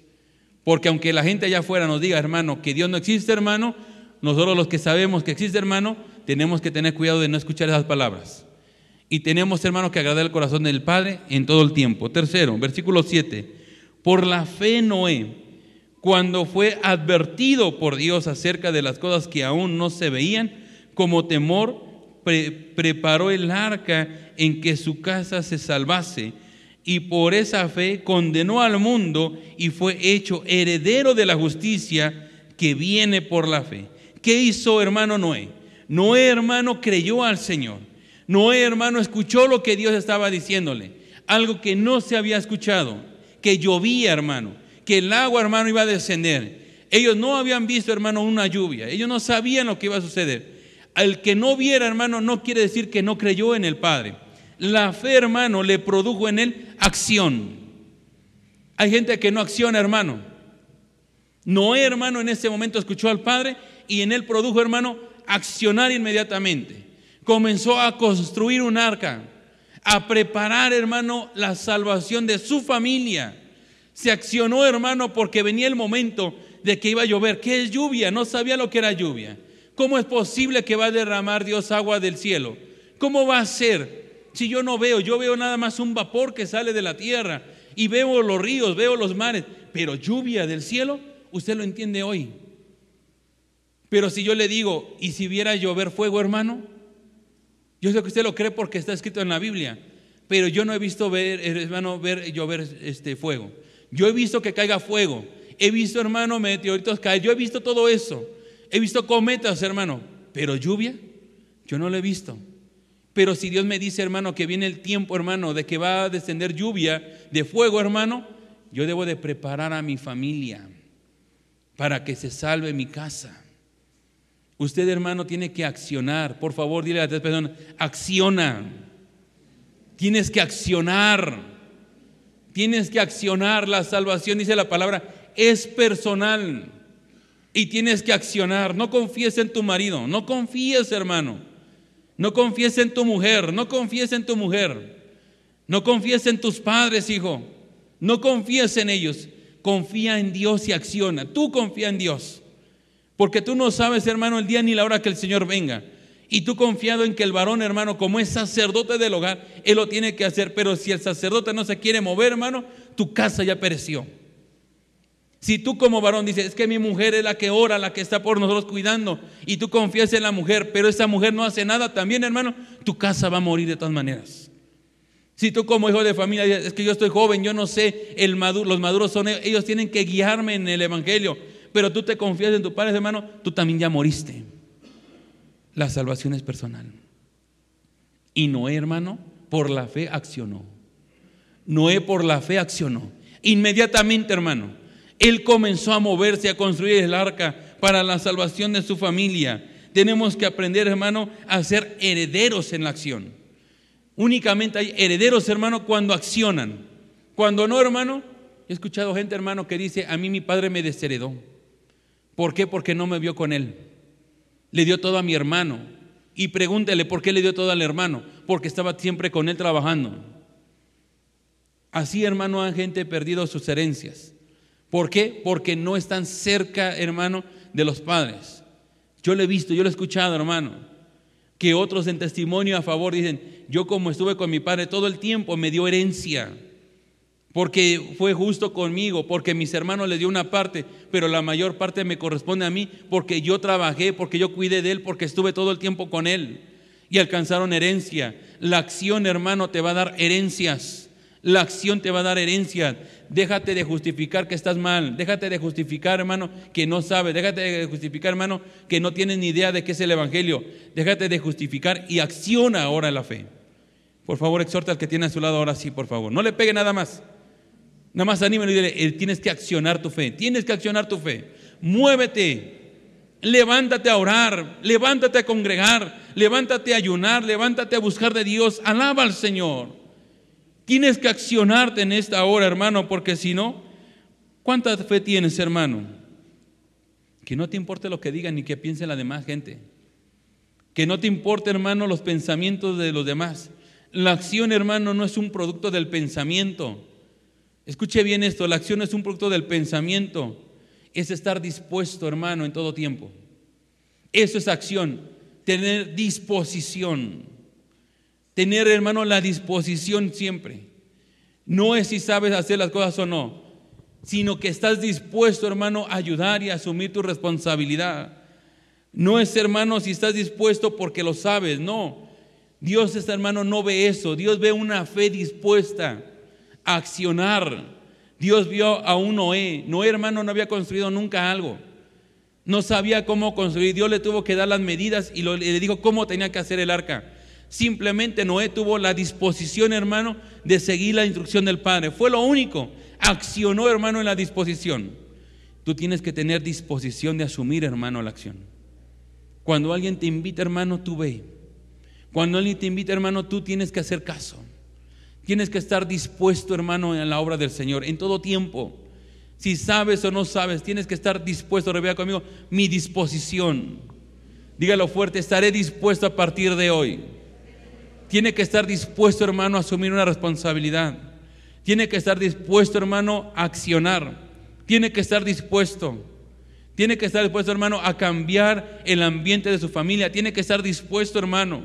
Porque aunque la gente allá afuera nos diga, hermano, que Dios no existe, hermano, nosotros los que sabemos que existe, hermano, tenemos que tener cuidado de no escuchar esas palabras. Y tenemos, hermano, que agradar el corazón del Padre en todo el tiempo. Tercero, versículo 7. Por la fe Noé, cuando fue advertido por Dios acerca de las cosas que aún no se veían, como temor, preparó el arca en que su casa se salvase y por esa fe condenó al mundo y fue hecho heredero de la justicia que viene por la fe. ¿Qué hizo hermano Noé? Noé hermano creyó al Señor. Noé hermano escuchó lo que Dios estaba diciéndole, algo que no se había escuchado, que llovía hermano, que el agua hermano iba a descender. Ellos no habían visto hermano una lluvia, ellos no sabían lo que iba a suceder. Al que no viera hermano no quiere decir que no creyó en el Padre. La fe hermano le produjo en él acción. Hay gente que no acciona hermano. Noé hermano en ese momento escuchó al Padre y en él produjo hermano accionar inmediatamente. Comenzó a construir un arca, a preparar, hermano, la salvación de su familia. Se accionó, hermano, porque venía el momento de que iba a llover. ¿Qué es lluvia? No sabía lo que era lluvia. ¿Cómo es posible que va a derramar Dios agua del cielo? ¿Cómo va a ser? Si yo no veo, yo veo nada más un vapor que sale de la tierra y veo los ríos, veo los mares, pero lluvia del cielo, usted lo entiende hoy. Pero si yo le digo, ¿y si viera llover fuego, hermano? Yo sé que usted lo cree porque está escrito en la Biblia, pero yo no he visto ver, hermano, ver llover este fuego. Yo he visto que caiga fuego. He visto, hermano, meteoritos caer. Yo he visto todo eso. He visto cometas, hermano. Pero lluvia, yo no lo he visto. Pero si Dios me dice, hermano, que viene el tiempo, hermano, de que va a descender lluvia de fuego, hermano, yo debo de preparar a mi familia para que se salve mi casa. Usted, hermano, tiene que accionar. Por favor, dile a tres personas, acciona. Tienes que accionar. Tienes que accionar. La salvación, dice la palabra, es personal. Y tienes que accionar. No confíes en tu marido. No confíes, hermano. No confíes en tu mujer. No confíes en tu mujer. No confíes en tus padres, hijo. No confíes en ellos. Confía en Dios y acciona. Tú confía en Dios. Porque tú no sabes, hermano, el día ni la hora que el Señor venga. Y tú confiado en que el varón, hermano, como es sacerdote del hogar, él lo tiene que hacer. Pero si el sacerdote no se quiere mover, hermano, tu casa ya pereció. Si tú como varón dices, es que mi mujer es la que ora, la que está por nosotros cuidando, y tú confías en la mujer, pero esa mujer no hace nada, también, hermano, tu casa va a morir de todas maneras. Si tú como hijo de familia dices, es que yo estoy joven, yo no sé, el maduro, los maduros son ellos, ellos tienen que guiarme en el Evangelio pero tú te confías en tu Padre, hermano, tú también ya moriste. La salvación es personal. Y Noé, hermano, por la fe accionó. Noé por la fe accionó. Inmediatamente, hermano, él comenzó a moverse, a construir el arca para la salvación de su familia. Tenemos que aprender, hermano, a ser herederos en la acción. Únicamente hay herederos, hermano, cuando accionan. Cuando no, hermano, he escuchado gente, hermano, que dice, a mí mi padre me desheredó. ¿Por qué? Porque no me vio con él. Le dio todo a mi hermano. Y pregúntele por qué le dio todo al hermano. Porque estaba siempre con él trabajando. Así, hermano, han gente perdido sus herencias. ¿Por qué? Porque no están cerca, hermano, de los padres. Yo lo he visto, yo lo he escuchado, hermano. Que otros en testimonio a favor dicen, yo como estuve con mi padre todo el tiempo, me dio herencia porque fue justo conmigo, porque mis hermanos le dio una parte, pero la mayor parte me corresponde a mí, porque yo trabajé, porque yo cuidé de él, porque estuve todo el tiempo con él y alcanzaron herencia. La acción, hermano, te va a dar herencias. La acción te va a dar herencias. Déjate de justificar que estás mal. Déjate de justificar, hermano, que no sabes. Déjate de justificar, hermano, que no tienes ni idea de qué es el Evangelio. Déjate de justificar y acciona ahora la fe. Por favor, exhorta al que tiene a su lado ahora sí, por favor. No le pegue nada más. Nada más anímalo y dile, eh, tienes que accionar tu fe, tienes que accionar tu fe. Muévete, levántate a orar, levántate a congregar, levántate a ayunar, levántate a buscar de Dios, alaba al Señor. Tienes que accionarte en esta hora, hermano, porque si no, ¿cuánta fe tienes, hermano? Que no te importe lo que digan ni que piense la demás gente. Que no te importe, hermano, los pensamientos de los demás. La acción, hermano, no es un producto del pensamiento. Escuche bien esto, la acción es un producto del pensamiento, es estar dispuesto, hermano, en todo tiempo. Eso es acción, tener disposición, tener, hermano, la disposición siempre. No es si sabes hacer las cosas o no. sino que estás dispuesto, hermano, a ayudar y a asumir tu responsabilidad. No es, hermano, si estás dispuesto porque lo sabes, no. Dios, hermano, no ve eso. Dios ve una fe dispuesta a accionar. Dios vio a un Noé. Noé, hermano, no había construido nunca algo. No sabía cómo construir. Dios le tuvo que dar las medidas y le dijo cómo tenía que hacer el arca. Simplemente Noé tuvo la disposición, hermano, de seguir la instrucción del Padre. Fue lo único. Accionó, hermano, en la disposición. Tú tienes que tener disposición de asumir, hermano, la acción. Cuando alguien te invita, hermano, tú ve. Cuando alguien te invita, hermano, tú tienes que hacer caso. Tienes que estar dispuesto, hermano, en la obra del Señor, en todo tiempo. Si sabes o no sabes, tienes que estar dispuesto, revea conmigo, mi disposición. Dígalo fuerte, estaré dispuesto a partir de hoy. Tiene que estar dispuesto, hermano, a asumir una responsabilidad. Tiene que estar dispuesto, hermano, a accionar. Tiene que estar dispuesto. Tiene que estar dispuesto, hermano, a cambiar el ambiente de su familia. Tiene que estar dispuesto, hermano.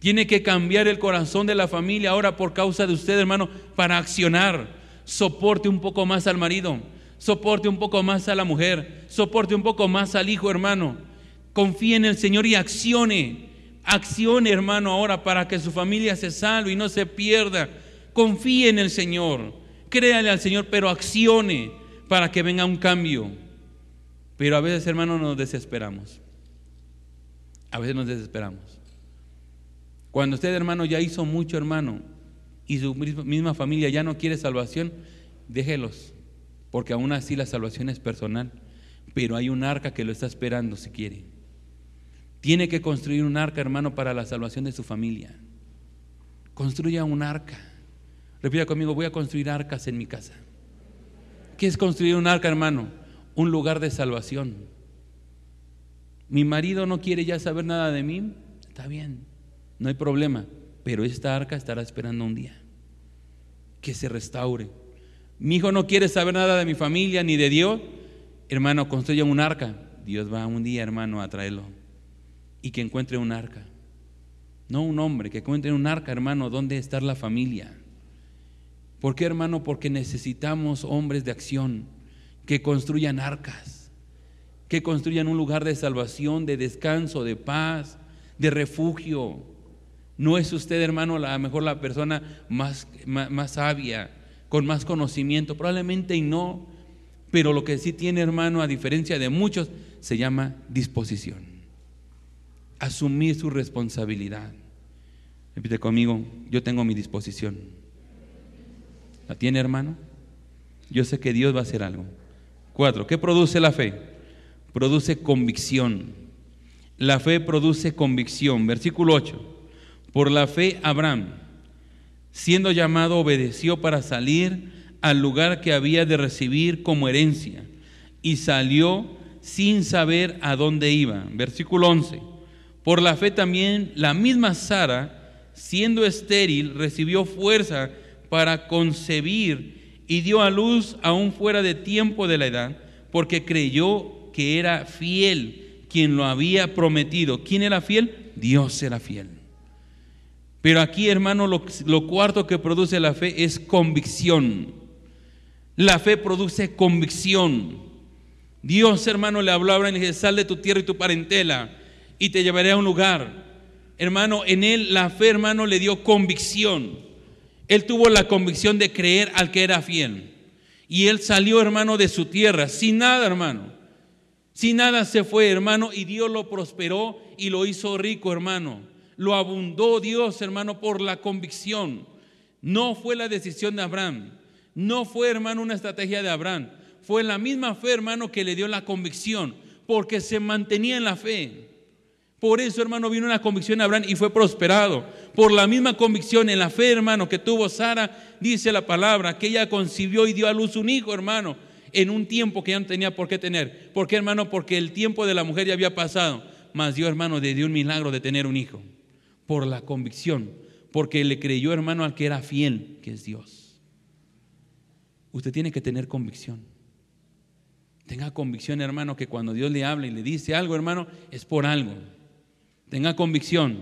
Tiene que cambiar el corazón de la familia ahora por causa de usted, hermano, para accionar. Soporte un poco más al marido. Soporte un poco más a la mujer. Soporte un poco más al hijo, hermano. Confíe en el Señor y accione. Accione, hermano, ahora para que su familia se salve y no se pierda. Confíe en el Señor. Créale al Señor, pero accione para que venga un cambio. Pero a veces, hermano, nos desesperamos. A veces nos desesperamos. Cuando usted, hermano, ya hizo mucho, hermano, y su misma familia ya no quiere salvación, déjelos, porque aún así la salvación es personal. Pero hay un arca que lo está esperando si quiere. Tiene que construir un arca, hermano, para la salvación de su familia. Construya un arca. Repita conmigo, voy a construir arcas en mi casa. ¿Qué es construir un arca, hermano? Un lugar de salvación. Mi marido no quiere ya saber nada de mí. Está bien, no hay problema. Pero esta arca estará esperando un día que se restaure. Mi hijo no quiere saber nada de mi familia ni de Dios. Hermano, construya un arca. Dios va un día, hermano, a traerlo y que encuentre un arca. No un hombre, que encuentre un arca, hermano, donde está la familia. ¿Por qué, hermano? Porque necesitamos hombres de acción que construyan arcas, que construyan un lugar de salvación, de descanso, de paz, de refugio. No es usted, hermano, a lo mejor la persona más, más, más sabia, con más conocimiento, probablemente y no, pero lo que sí tiene, hermano, a diferencia de muchos, se llama disposición asumir su responsabilidad. Repite conmigo, yo tengo mi disposición. ¿La tiene, hermano? Yo sé que Dios va a hacer algo. Cuatro, ¿qué produce la fe? Produce convicción. La fe produce convicción. Versículo 8. Por la fe Abraham, siendo llamado, obedeció para salir al lugar que había de recibir como herencia y salió sin saber a dónde iba. Versículo 11 por la fe también la misma Sara, siendo estéril, recibió fuerza para concebir y dio a luz aún fuera de tiempo de la edad, porque creyó que era fiel quien lo había prometido. ¿Quién era fiel? Dios era fiel. Pero aquí, hermano, lo, cuarto que produce la fe es convicción. La fe produce convicción. Dios, hermano, le habló a Abraham y le dice, sal de tu tierra y tu parentela y te llevaré a un lugar. Hermano, en él la fe, hermano, le dio convicción. Él tuvo la convicción de creer al que era fiel. Y él salió, hermano, de su tierra, sin nada, hermano. Sin nada se fue, hermano, y Dios lo prosperó y lo hizo rico, hermano. Lo abundó Dios, hermano, por la convicción. No fue la decisión de Abraham. No fue, hermano, una estrategia de Abraham. Fue la misma fe, hermano, que le dio la convicción, porque se mantenía en la fe. Por eso, hermano, vino una convicción a Abraham y fue prosperado. Por la misma convicción en la fe, hermano, que tuvo Sara, dice la palabra, que ella concibió y dio a luz un hijo, hermano, en un tiempo que ya no tenía por qué tener. ¿Por qué, hermano? Porque el tiempo de la mujer ya había pasado. Mas Dios, hermano, le dio un milagro de tener un hijo. Por la convicción. Porque le creyó, hermano, al que era fiel, que es Dios. Usted tiene que tener convicción. Tenga convicción, hermano, que cuando Dios le habla y le dice algo, hermano, es por algo. Tenga convicción.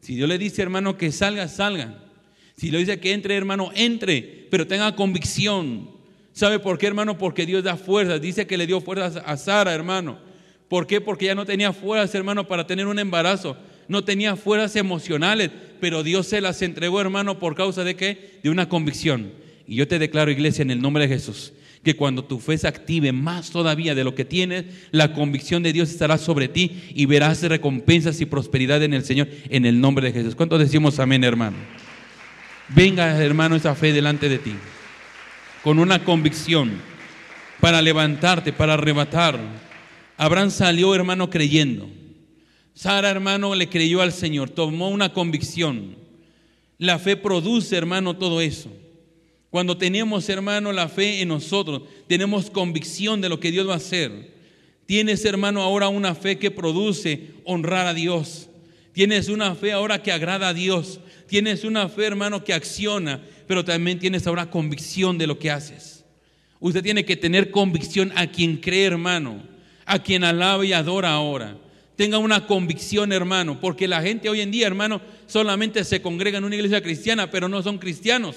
Si Dios le dice, hermano, que salga, salga. Si le dice que entre, hermano, entre, pero tenga convicción. ¿Sabe por qué, hermano? Porque Dios da fuerzas. Dice que le dio fuerzas a Sara, hermano. ¿Por qué? Porque ella no tenía fuerzas, hermano, para tener un embarazo. No tenía fuerzas emocionales, pero Dios se las entregó, hermano, por causa de qué? De una convicción. Y yo te declaro, iglesia, en el nombre de Jesús, que cuando tu fe se active más todavía de lo que tienes, la convicción de Dios estará sobre ti y verás recompensas y prosperidad en el Señor, en el nombre de Jesús. ¿Cuántos decimos amén, hermano? Venga, hermano, esa fe delante de ti, con una convicción para levantarte, para arrebatar. Abraham salió, hermano, creyendo. Sara, hermano, le creyó al Señor, tomó una convicción. La fe produce, hermano, todo eso. Cuando tenemos, hermano, la fe en nosotros, tenemos convicción de lo que Dios va a hacer. Tienes, hermano, ahora una fe que produce honrar a Dios. Tienes una fe ahora que agrada a Dios. Tienes una fe, hermano, que acciona, pero también tienes ahora convicción de lo que haces. Usted tiene que tener convicción a quien cree, hermano, a quien alaba y adora ahora. Tenga una convicción, hermano, porque la gente hoy en día, hermano, solamente se congrega en una iglesia cristiana, pero no son cristianos.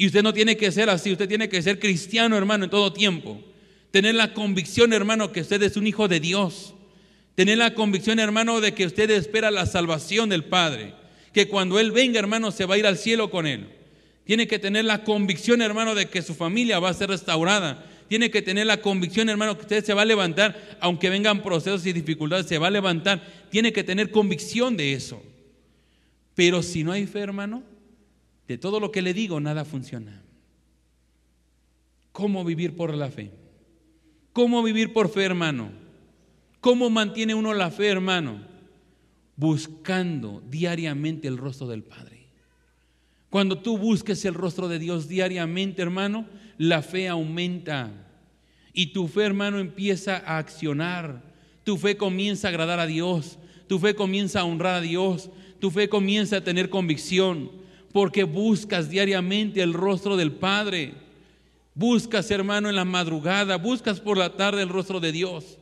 Y usted no tiene que ser así, usted tiene que ser cristiano, hermano, en todo tiempo. Tener la convicción, hermano, que usted es un hijo de Dios. Tener la convicción, hermano, de que usted espera la salvación del Padre. Que cuando Él venga, hermano, se va a ir al cielo con Él. Tiene que tener la convicción, hermano, de que su familia va a ser restaurada. Tiene que tener la convicción, hermano, que usted se va a levantar, aunque vengan procesos y dificultades, se va a levantar. Tiene que tener convicción de eso. Pero si no hay fe, hermano, de todo lo que le digo, nada funciona. ¿Cómo vivir por la fe? ¿Cómo vivir por fe, hermano? ¿Cómo mantiene uno la fe, hermano? Buscando diariamente el rostro del Padre. Cuando tú busques el rostro de Dios diariamente, hermano, la fe aumenta. Y tu fe, hermano, empieza a accionar. Tu fe comienza a agradar a Dios. Tu fe comienza a honrar a Dios. Tu fe comienza a tener convicción porque buscas diariamente el rostro del Padre. Buscas, hermano, en la madrugada, buscas por la tarde el rostro de Dios.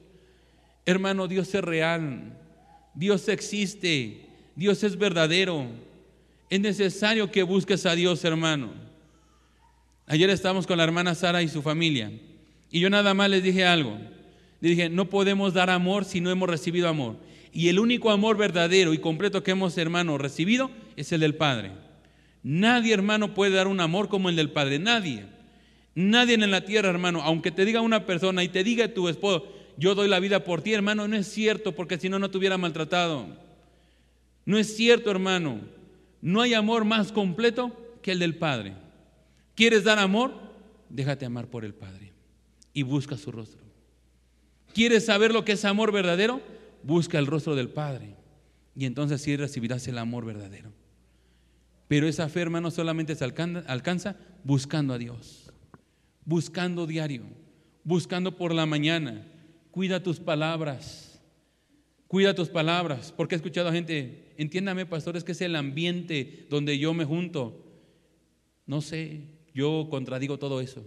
Hermano, Dios es real, Dios existe, Dios es verdadero. Es necesario que busques a Dios, hermano. Ayer estábamos con la hermana Sara y su familia, y yo nada más les dije algo. Dije, no podemos dar amor si no hemos recibido amor. Y el único amor verdadero y completo que hemos, hermano, recibido es el del Padre. Nadie, hermano, puede dar un amor como el del Padre. Nadie. Nadie en la tierra, hermano. Aunque te diga una persona y te diga tu esposo, yo doy la vida por ti, hermano, no es cierto, porque si no, no te hubiera maltratado. No es cierto, hermano. No hay amor más completo que el del Padre. ¿Quieres dar amor? Déjate amar por el Padre y busca su rostro. ¿Quieres saber lo que es amor verdadero? Busca el rostro del Padre y entonces sí recibirás el amor verdadero. Pero esa fe, hermano, solamente se alcanza, buscando a Dios, buscando diario, buscando por la mañana. Cuida tus palabras, cuida tus palabras, porque he escuchado a gente, entiéndame, pastor, es que es el ambiente donde yo me junto. No sé, yo contradigo todo eso.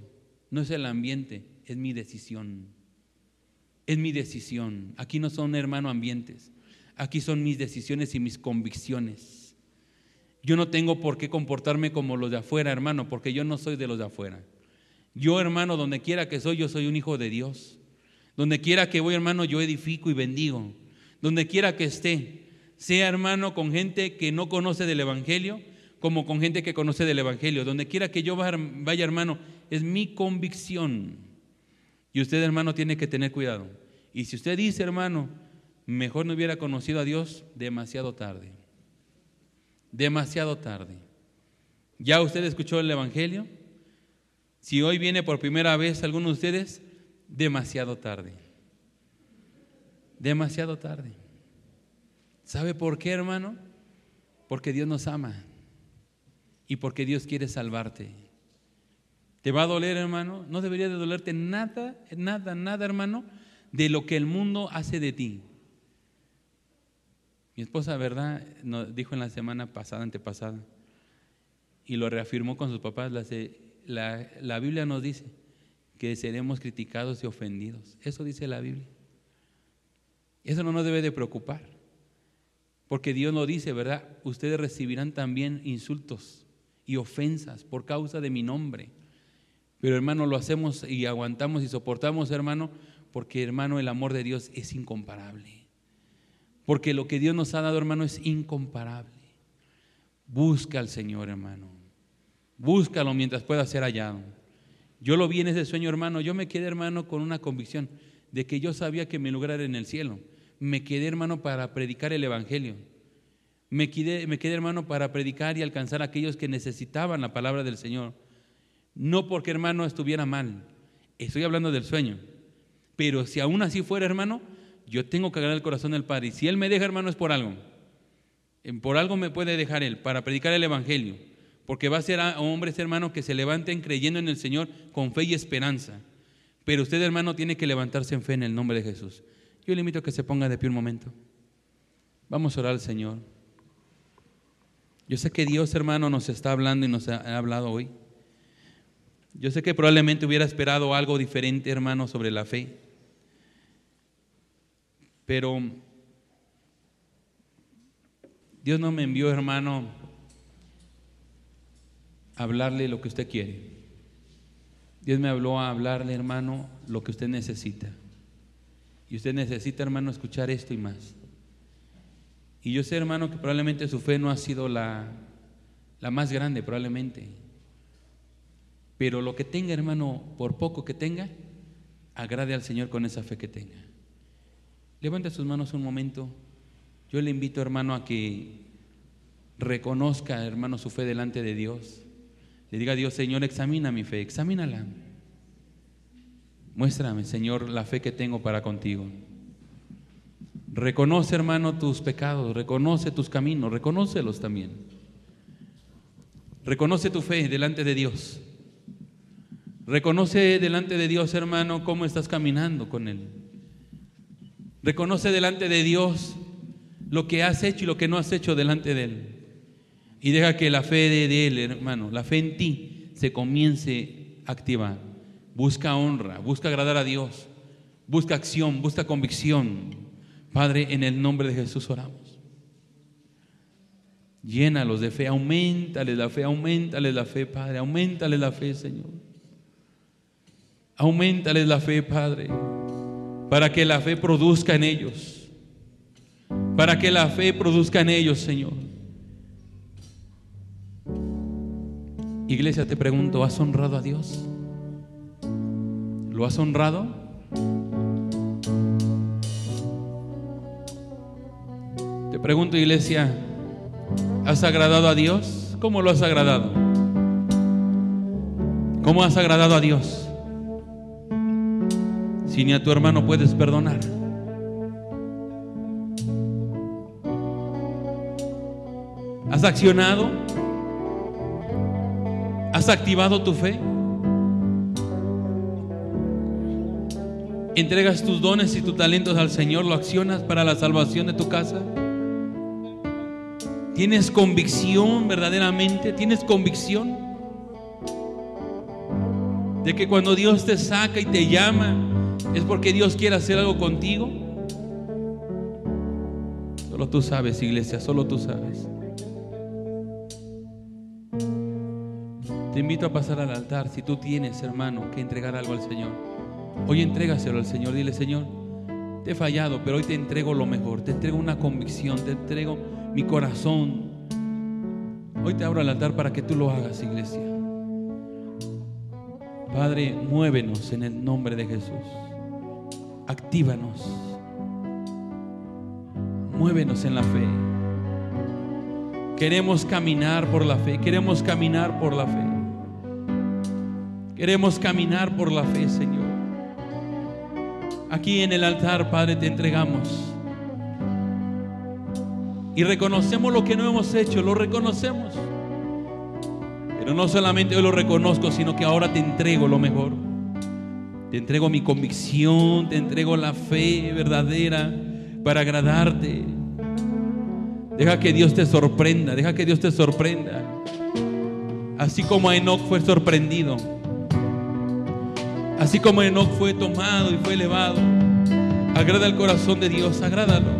No es el ambiente, es mi decisión. Es mi decisión. Aquí no son, hermano, ambientes. Aquí son mis decisiones y mis convicciones. Yo no tengo por qué comportarme como los de afuera, hermano, porque yo no soy de los de afuera. Yo, hermano, donde quiera que soy, yo soy un hijo de Dios. Donde quiera que voy, hermano, yo edifico y bendigo. Donde quiera que esté, sea hermano con gente que no conoce del Evangelio, como con gente que conoce del Evangelio. Donde quiera que yo vaya, hermano, es mi convicción. Y usted, hermano, tiene que tener cuidado. Y si usted dice, hermano, mejor no hubiera conocido a Dios, demasiado tarde demasiado tarde. ¿Ya usted escuchó el Evangelio? Si hoy viene por primera vez alguno de ustedes, demasiado tarde. Demasiado tarde. ¿Sabe por qué, hermano? Porque Dios nos ama y porque Dios quiere salvarte. ¿Te va a doler, hermano? No debería de dolerte nada, nada, nada, hermano, de lo que el mundo hace de ti. Mi esposa, ¿verdad? Nos dijo en la semana pasada, antepasada, y lo reafirmó con sus papás, la, la Biblia nos dice que seremos criticados y ofendidos. Eso dice la Biblia. Eso no nos debe de preocupar, porque Dios nos dice, ¿verdad? Ustedes recibirán también insultos y ofensas por causa de mi nombre. Pero hermano, lo hacemos y aguantamos y soportamos, hermano, porque hermano, el amor de Dios es incomparable. Porque lo que Dios nos ha dado, hermano, es incomparable. Busca al Señor, hermano. Búscalo mientras pueda ser hallado. Yo lo vi en ese sueño, hermano. Yo me quedé, hermano, con una convicción de que yo sabía que mi lugar era en el cielo. Me quedé, hermano, para predicar el Evangelio. Me quedé, me quedé, hermano, para predicar y alcanzar a aquellos que necesitaban la palabra del Señor. No porque, hermano, estuviera mal. Estoy hablando del sueño. Pero si aún así fuera, hermano, yo tengo que agarrar el corazón del Padre. Y si Él me deja, hermano, es por algo. Por algo me puede dejar Él, para predicar el Evangelio. Porque va a ser a hombres, hermano, que se levanten creyendo en el Señor con fe y esperanza. Pero usted, hermano, tiene que levantarse en fe en el nombre de Jesús. Yo le invito a que se ponga de pie un momento. Vamos a orar al Señor. Yo sé que Dios, hermano, nos está hablando y nos ha hablado hoy. Yo sé que probablemente hubiera esperado algo diferente, hermano, sobre la fe. Pero Dios no me envió, hermano, a hablarle lo que usted quiere. Dios me habló a hablarle, hermano, lo que usted necesita. Y usted necesita, hermano, escuchar esto y más. Y yo sé, hermano, que probablemente su fe no ha sido la, la más grande, probablemente. Pero lo que tenga, hermano, por poco que tenga, agrade al Señor con esa fe que tenga. Levante sus manos un momento. Yo le invito, hermano, a que reconozca, hermano, su fe delante de Dios. Le diga a Dios, Señor, examina mi fe, examínala. Muéstrame, Señor, la fe que tengo para contigo. Reconoce, hermano, tus pecados, reconoce tus caminos, reconócelos también. Reconoce tu fe delante de Dios. Reconoce delante de Dios, hermano, cómo estás caminando con Él. Reconoce delante de Dios lo que has hecho y lo que no has hecho delante de Él. Y deja que la fe de Él, hermano, la fe en ti se comience a activar. Busca honra, busca agradar a Dios, busca acción, busca convicción. Padre, en el nombre de Jesús oramos. Llénalos de fe, aumentales la fe, aumentales la fe, Padre, aumentales la fe, Señor. Aumentales la fe, Padre, para que la fe produzca en ellos. Para que la fe produzca en ellos, Señor. Iglesia, te pregunto, ¿has honrado a Dios? ¿Lo has honrado? Te pregunto, iglesia, ¿has agradado a Dios? ¿Cómo lo has agradado? ¿Cómo has agradado a Dios? Si ni a tu hermano puedes perdonar? ¿Has accionado? ¿Has activado tu fe? ¿Entregas tus dones y tus talentos al Señor? ¿Lo accionas para la salvación de tu casa? ¿Tienes convicción verdaderamente? ¿Tienes convicción? De que cuando Dios te saca y te llama, ¿Es porque Dios quiere hacer algo contigo? Solo tú sabes, iglesia, solo tú sabes. Te invito a pasar al altar si tú tienes, hermano, que entregar algo al Señor. Hoy entrégaselo al Señor. Dile, Señor, te he fallado, pero hoy te entrego lo mejor. Te entrego una convicción, te entrego mi corazón. Hoy te abro al altar para que tú lo hagas, iglesia. Padre, muévenos en el nombre de Jesús actívanos. Muévenos en la fe. Queremos caminar por la fe, queremos caminar por la fe. Queremos caminar por la fe, Señor. Aquí en el altar, Padre, te entregamos. Y reconocemos lo que no hemos hecho, lo reconocemos. Pero no solamente yo lo reconozco, sino que ahora te entrego lo mejor. Te entrego mi convicción, te entrego la fe verdadera para agradarte. Deja que Dios te sorprenda, deja que Dios te sorprenda. Así como Enoch fue sorprendido. Así como Enoch fue tomado y fue elevado. Agrada el corazón de Dios, agrádalo.